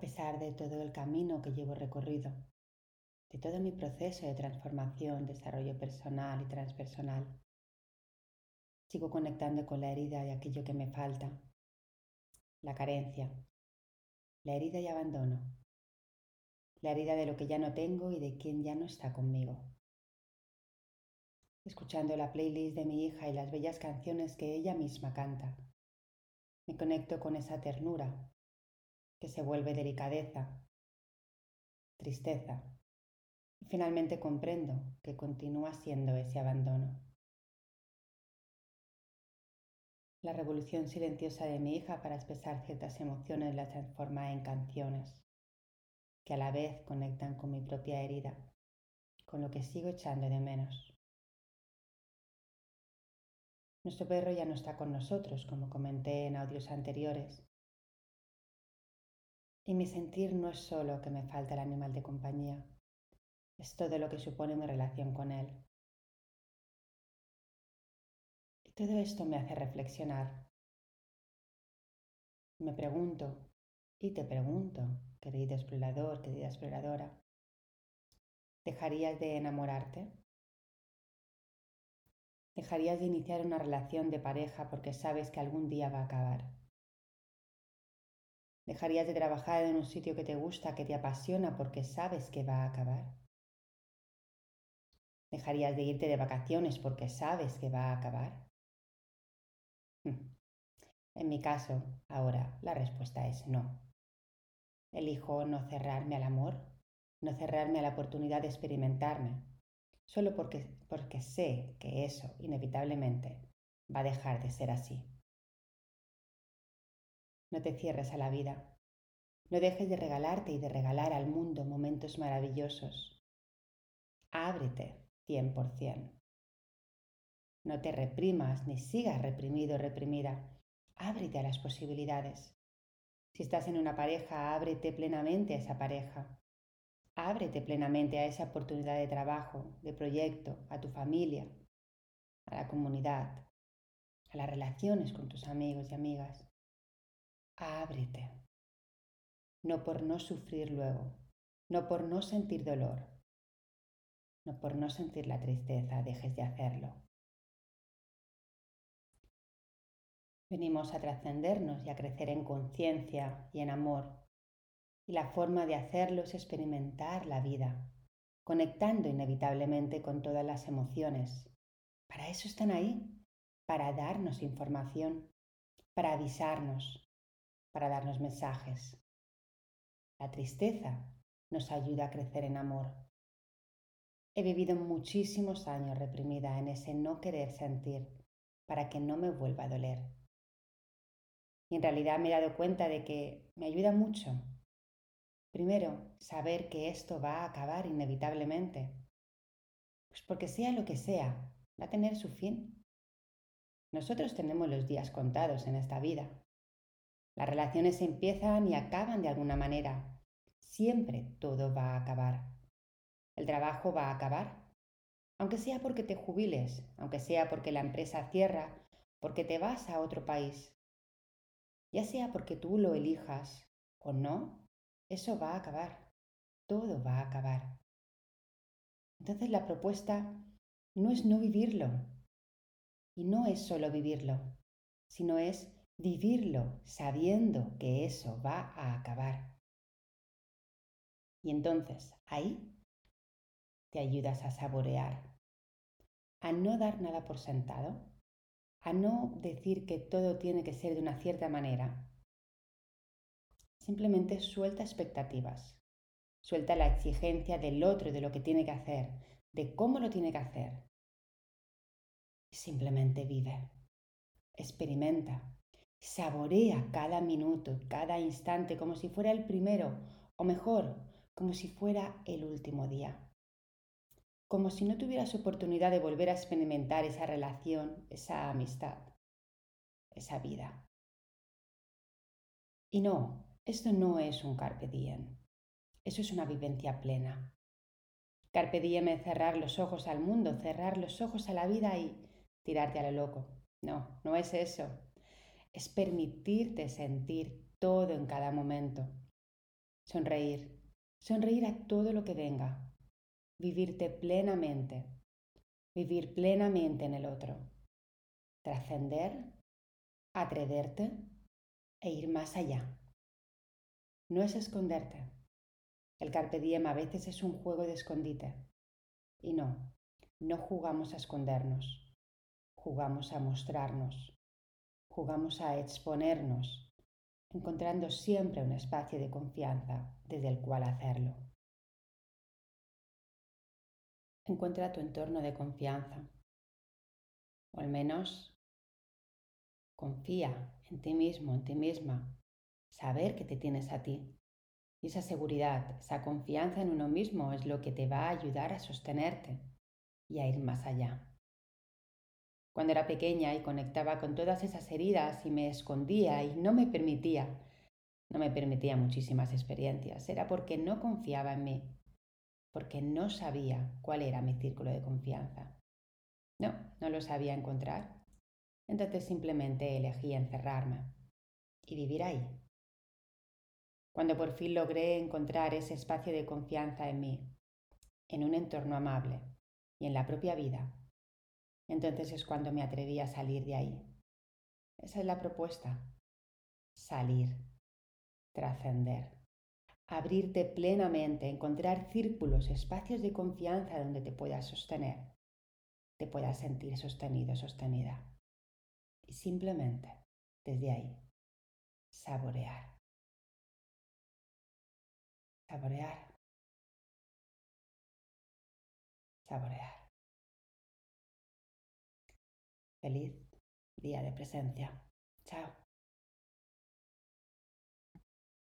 A pesar de todo el camino que llevo recorrido, de todo mi proceso de transformación, desarrollo personal y transpersonal, sigo conectando con la herida de aquello que me falta, la carencia, la herida y abandono, la herida de lo que ya no tengo y de quien ya no está conmigo. Escuchando la playlist de mi hija y las bellas canciones que ella misma canta, me conecto con esa ternura que se vuelve delicadeza, tristeza y finalmente comprendo que continúa siendo ese abandono. La revolución silenciosa de mi hija para expresar ciertas emociones la transforma en canciones que a la vez conectan con mi propia herida, con lo que sigo echando de menos. Nuestro perro ya no está con nosotros, como comenté en audios anteriores. Y mi sentir no es solo que me falta el animal de compañía, es todo lo que supone mi relación con él. Y todo esto me hace reflexionar. Me pregunto, y te pregunto, querido explorador, querida exploradora, ¿dejarías de enamorarte? ¿Dejarías de iniciar una relación de pareja porque sabes que algún día va a acabar? ¿Dejarías de trabajar en un sitio que te gusta, que te apasiona porque sabes que va a acabar? ¿Dejarías de irte de vacaciones porque sabes que va a acabar? En mi caso, ahora la respuesta es no. Elijo no cerrarme al amor, no cerrarme a la oportunidad de experimentarme, solo porque, porque sé que eso inevitablemente va a dejar de ser así. No te cierres a la vida. No dejes de regalarte y de regalar al mundo momentos maravillosos. Ábrete 100%. No te reprimas ni sigas reprimido o reprimida. Ábrete a las posibilidades. Si estás en una pareja, ábrete plenamente a esa pareja. Ábrete plenamente a esa oportunidad de trabajo, de proyecto, a tu familia, a la comunidad, a las relaciones con tus amigos y amigas. Ábrete. No por no sufrir luego, no por no sentir dolor, no por no sentir la tristeza dejes de hacerlo. Venimos a trascendernos y a crecer en conciencia y en amor y la forma de hacerlo es experimentar la vida, conectando inevitablemente con todas las emociones. Para eso están ahí, para darnos información, para avisarnos, para darnos mensajes. La tristeza nos ayuda a crecer en amor. He vivido muchísimos años reprimida en ese no querer sentir para que no me vuelva a doler. Y en realidad me he dado cuenta de que me ayuda mucho Primero, saber que esto va a acabar inevitablemente. Pues porque sea lo que sea, va a tener su fin. Nosotros tenemos los días contados en esta vida. Las relaciones empiezan y acaban de alguna manera. Siempre todo va a acabar. El trabajo va a acabar. Aunque sea porque te jubiles, aunque sea porque la empresa cierra, porque te vas a otro país. Ya sea porque tú lo elijas o no, eso va a acabar, todo va a acabar. Entonces la propuesta no es no vivirlo, y no es solo vivirlo, sino es vivirlo sabiendo que eso va a acabar. Y entonces ahí te ayudas a saborear, a no dar nada por sentado, a no decir que todo tiene que ser de una cierta manera, Simplemente suelta expectativas. Suelta la exigencia del otro, de lo que tiene que hacer, de cómo lo tiene que hacer. Simplemente vive. Experimenta. Saborea cada minuto, cada instante como si fuera el primero, o mejor, como si fuera el último día. Como si no tuvieras oportunidad de volver a experimentar esa relación, esa amistad, esa vida. Y no, esto no es un carpe diem. Eso es una vivencia plena. Carpe diem es cerrar los ojos al mundo, cerrar los ojos a la vida y tirarte a lo loco. No, no es eso. Es permitirte sentir todo en cada momento. Sonreír. Sonreír a todo lo que venga. Vivirte plenamente. Vivir plenamente en el otro. Trascender, atreverte e ir más allá. No es esconderte. El carpe diem a veces es un juego de escondite. Y no, no jugamos a escondernos. Jugamos a mostrarnos. Jugamos a exponernos encontrando siempre un espacio de confianza desde el cual hacerlo. Encuentra tu entorno de confianza, o al menos confía en ti mismo, en ti misma, saber que te tienes a ti. Y esa seguridad, esa confianza en uno mismo es lo que te va a ayudar a sostenerte y a ir más allá. Cuando era pequeña y conectaba con todas esas heridas y me escondía y no me permitía, no me permitía muchísimas experiencias, era porque no confiaba en mí, porque no sabía cuál era mi círculo de confianza. No, no lo sabía encontrar. Entonces simplemente elegí encerrarme y vivir ahí. Cuando por fin logré encontrar ese espacio de confianza en mí, en un entorno amable y en la propia vida, entonces es cuando me atreví a salir de ahí. Esa es la propuesta. Salir, trascender, abrirte plenamente, encontrar círculos, espacios de confianza donde te puedas sostener, te puedas sentir sostenido, sostenida. Y simplemente, desde ahí, saborear. Saborear. Saborear. Feliz día de presencia. Chao.